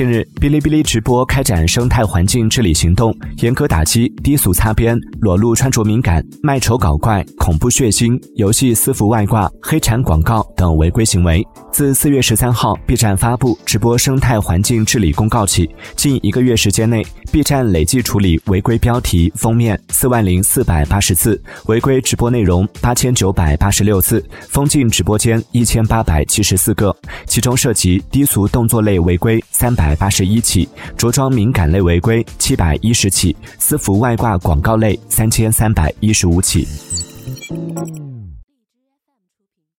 近日，哔哩哔哩直播开展生态环境治理行动，严格打击低俗擦边、裸露穿着敏感、卖丑搞怪、恐怖血腥、游戏私服外挂、黑产广告等违规行为。自四月十三号 B 站发布直播生态环境治理公告起，近一个月时间内，B 站累计处理违规标题、封面四万零四百八十次，违规直播内容八千九百八十六次，封禁直播间一千八百七十四个，其中涉及低俗动作类违规三百八十一起，着装敏感类违规七百一十起，私服外挂广告类三千三百一十五起。